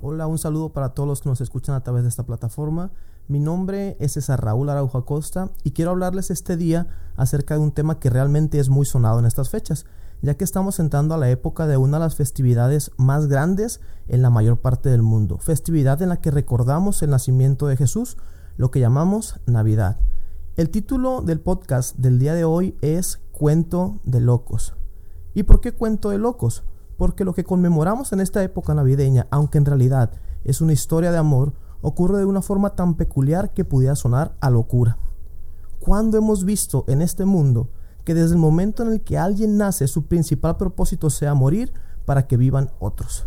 Hola, un saludo para todos los que nos escuchan a través de esta plataforma. Mi nombre es César Raúl Araujo Acosta y quiero hablarles este día acerca de un tema que realmente es muy sonado en estas fechas, ya que estamos entrando a la época de una de las festividades más grandes en la mayor parte del mundo, festividad en la que recordamos el nacimiento de Jesús, lo que llamamos Navidad. El título del podcast del día de hoy es Cuento de Locos. ¿Y por qué cuento de locos? Porque lo que conmemoramos en esta época navideña, aunque en realidad es una historia de amor, ocurre de una forma tan peculiar que pudiera sonar a locura. ¿Cuándo hemos visto en este mundo que desde el momento en el que alguien nace su principal propósito sea morir para que vivan otros?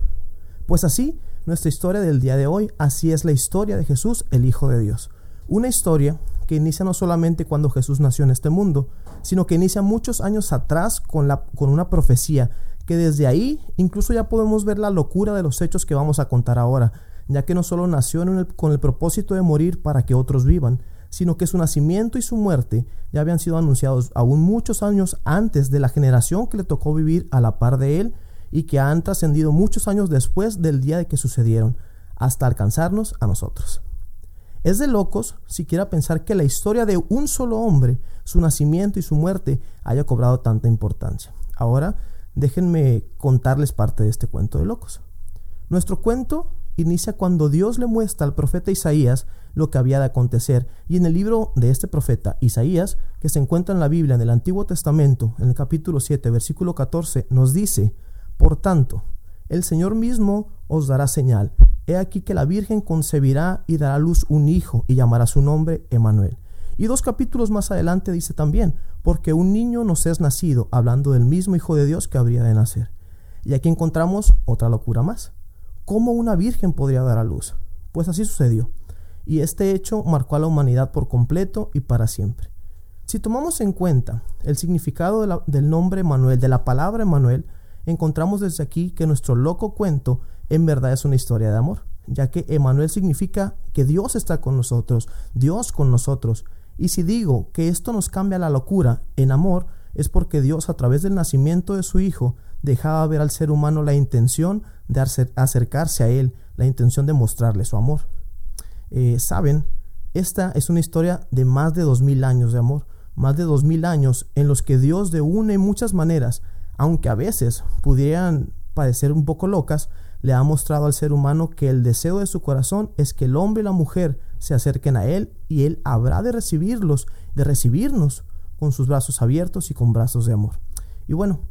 Pues así, nuestra historia del día de hoy, así es la historia de Jesús, el Hijo de Dios. Una historia que inicia no solamente cuando Jesús nació en este mundo, sino que inicia muchos años atrás con, la, con una profecía que desde ahí incluso ya podemos ver la locura de los hechos que vamos a contar ahora, ya que no solo nació con el propósito de morir para que otros vivan, sino que su nacimiento y su muerte ya habían sido anunciados aún muchos años antes de la generación que le tocó vivir a la par de él y que han trascendido muchos años después del día de que sucedieron, hasta alcanzarnos a nosotros. Es de locos siquiera pensar que la historia de un solo hombre, su nacimiento y su muerte, haya cobrado tanta importancia. Ahora, déjenme contarles parte de este cuento de locos. Nuestro cuento inicia cuando Dios le muestra al profeta Isaías lo que había de acontecer, y en el libro de este profeta Isaías, que se encuentra en la Biblia en el Antiguo Testamento, en el capítulo 7, versículo 14, nos dice, Por tanto, el Señor mismo os dará señal He aquí que la Virgen concebirá y dará luz un hijo y llamará su nombre Emanuel. Y dos capítulos más adelante dice también, porque un niño nos es nacido, hablando del mismo Hijo de Dios que habría de nacer. Y aquí encontramos otra locura más. ¿Cómo una virgen podría dar a luz? Pues así sucedió. Y este hecho marcó a la humanidad por completo y para siempre. Si tomamos en cuenta el significado del nombre Emanuel, de la palabra Emanuel, encontramos desde aquí que nuestro loco cuento en verdad es una historia de amor, ya que Emanuel significa que Dios está con nosotros, Dios con nosotros. Y si digo que esto nos cambia la locura en amor, es porque Dios a través del nacimiento de su Hijo dejaba ver al ser humano la intención de acercarse a Él, la intención de mostrarle su amor. Eh, Saben, esta es una historia de más de dos mil años de amor, más de dos mil años en los que Dios de una y muchas maneras, aunque a veces pudieran parecer un poco locas, le ha mostrado al ser humano que el deseo de su corazón es que el hombre y la mujer se acerquen a Él y Él habrá de recibirlos, de recibirnos con sus brazos abiertos y con brazos de amor. Y bueno,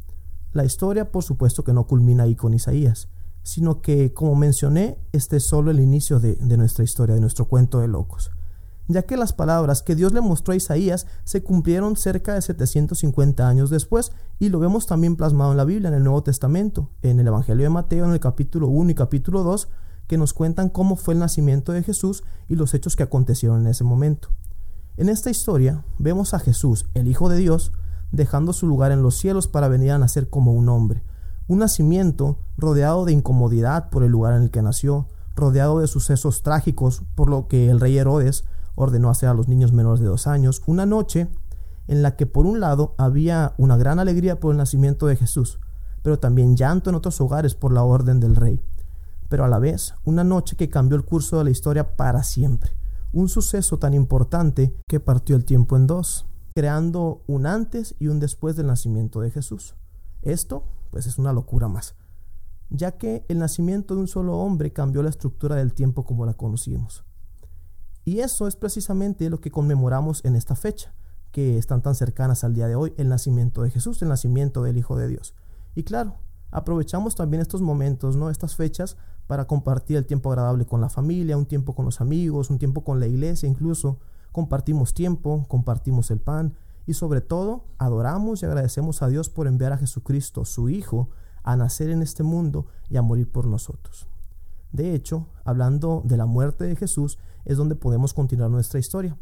la historia por supuesto que no culmina ahí con Isaías, sino que, como mencioné, este es solo el inicio de, de nuestra historia, de nuestro cuento de locos ya que las palabras que Dios le mostró a Isaías se cumplieron cerca de 750 años después, y lo vemos también plasmado en la Biblia, en el Nuevo Testamento, en el Evangelio de Mateo, en el capítulo 1 y capítulo 2, que nos cuentan cómo fue el nacimiento de Jesús y los hechos que acontecieron en ese momento. En esta historia vemos a Jesús, el Hijo de Dios, dejando su lugar en los cielos para venir a nacer como un hombre, un nacimiento rodeado de incomodidad por el lugar en el que nació, rodeado de sucesos trágicos por lo que el rey Herodes ordenó hacer a los niños menores de dos años. Una noche en la que por un lado había una gran alegría por el nacimiento de Jesús, pero también llanto en otros hogares por la orden del rey, pero a la vez una noche que cambió el curso de la historia para siempre, un suceso tan importante que partió el tiempo en dos, creando un antes y un después del nacimiento de Jesús. Esto, pues es una locura más, ya que el nacimiento de un solo hombre cambió la estructura del tiempo como la conocimos. Y eso es precisamente lo que conmemoramos en esta fecha, que están tan cercanas al día de hoy, el nacimiento de Jesús, el nacimiento del Hijo de Dios. Y claro, aprovechamos también estos momentos, ¿no? Estas fechas para compartir el tiempo agradable con la familia, un tiempo con los amigos, un tiempo con la iglesia, incluso compartimos tiempo, compartimos el pan y sobre todo adoramos y agradecemos a Dios por enviar a Jesucristo, su Hijo, a nacer en este mundo y a morir por nosotros. De hecho, hablando de la muerte de Jesús, es donde podemos continuar nuestra historia,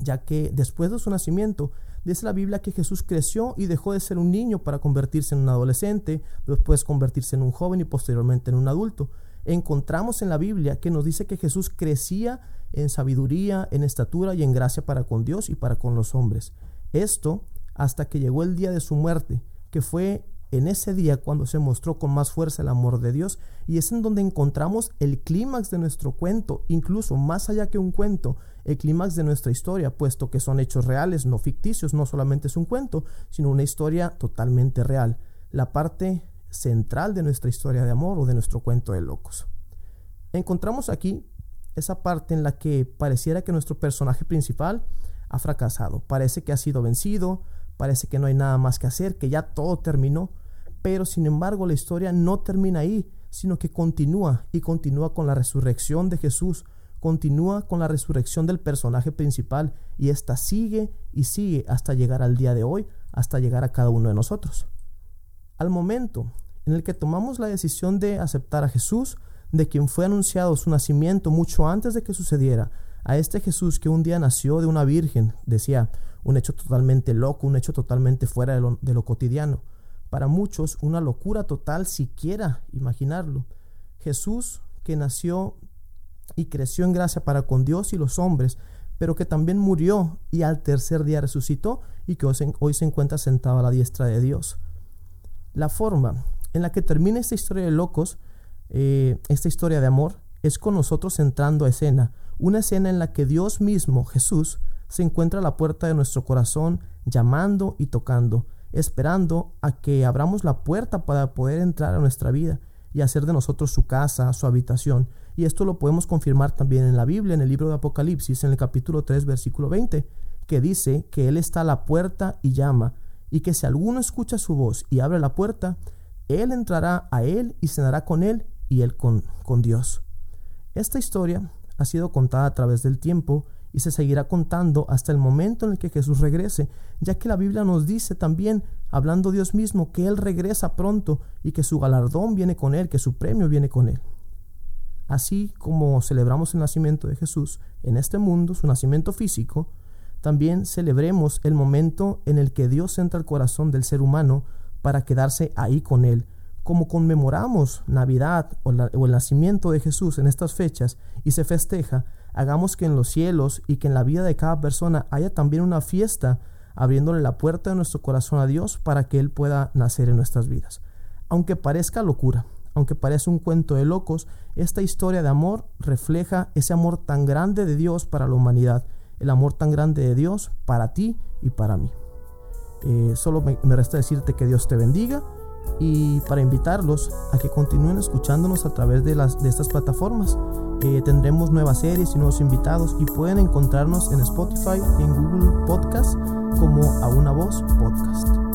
ya que después de su nacimiento, dice la Biblia que Jesús creció y dejó de ser un niño para convertirse en un adolescente, después convertirse en un joven y posteriormente en un adulto. Encontramos en la Biblia que nos dice que Jesús crecía en sabiduría, en estatura y en gracia para con Dios y para con los hombres. Esto hasta que llegó el día de su muerte, que fue en ese día cuando se mostró con más fuerza el amor de Dios y es en donde encontramos el clímax de nuestro cuento, incluso más allá que un cuento, el clímax de nuestra historia, puesto que son hechos reales, no ficticios, no solamente es un cuento, sino una historia totalmente real, la parte central de nuestra historia de amor o de nuestro cuento de locos. Encontramos aquí esa parte en la que pareciera que nuestro personaje principal ha fracasado, parece que ha sido vencido, parece que no hay nada más que hacer, que ya todo terminó, pero sin embargo la historia no termina ahí, sino que continúa y continúa con la resurrección de Jesús, continúa con la resurrección del personaje principal y esta sigue y sigue hasta llegar al día de hoy, hasta llegar a cada uno de nosotros. Al momento en el que tomamos la decisión de aceptar a Jesús, de quien fue anunciado su nacimiento mucho antes de que sucediera, a este Jesús que un día nació de una virgen, decía, un hecho totalmente loco, un hecho totalmente fuera de lo, cotidiano. Para muchos, una locura total siquiera imaginarlo. Jesús que nació y creció en gracia para con Dios y los hombres, pero que también murió y al tercer día resucitó y que hoy se encuentra sentado a la diestra de Dios. La forma en la que termina esta historia de locos, eh, esta historia de amor, es con nosotros entrando a escena, una escena en la que Dios mismo, Jesús, se encuentra a la puerta de nuestro corazón, llamando y tocando, esperando a que abramos la puerta para poder entrar a nuestra vida y hacer de nosotros su casa, su habitación. Y esto lo podemos confirmar también en la Biblia, en el libro de Apocalipsis, en el capítulo 3, versículo 20, que dice que Él está a la puerta y llama, y que si alguno escucha su voz y abre la puerta, Él entrará a Él y cenará con Él y Él con, con Dios. Esta historia ha sido contada a través del tiempo y se seguirá contando hasta el momento en el que Jesús regrese, ya que la Biblia nos dice también, hablando Dios mismo, que Él regresa pronto y que su galardón viene con Él, que su premio viene con Él. Así como celebramos el nacimiento de Jesús en este mundo, su nacimiento físico, también celebremos el momento en el que Dios entra al corazón del ser humano para quedarse ahí con Él, como conmemoramos Navidad o, el nacimiento de Jesús en estas fechas y se festeja, hagamos que en los cielos y que en la vida de cada persona haya también una fiesta abriéndole la puerta de nuestro corazón a Dios para que Él pueda nacer en nuestras vidas. Aunque parezca locura, aunque parezca un cuento de locos, esta historia de amor refleja ese amor tan grande de Dios para la humanidad, el amor tan grande de Dios para ti y para mí. Eh, solo me resta decirte que Dios te bendiga y para invitarlos a que continúen escuchándonos a través de, las, de estas plataformas. Eh, tendremos nuevas series y nuevos invitados y pueden encontrarnos en Spotify y en Google Podcast como A Una Voz Podcast.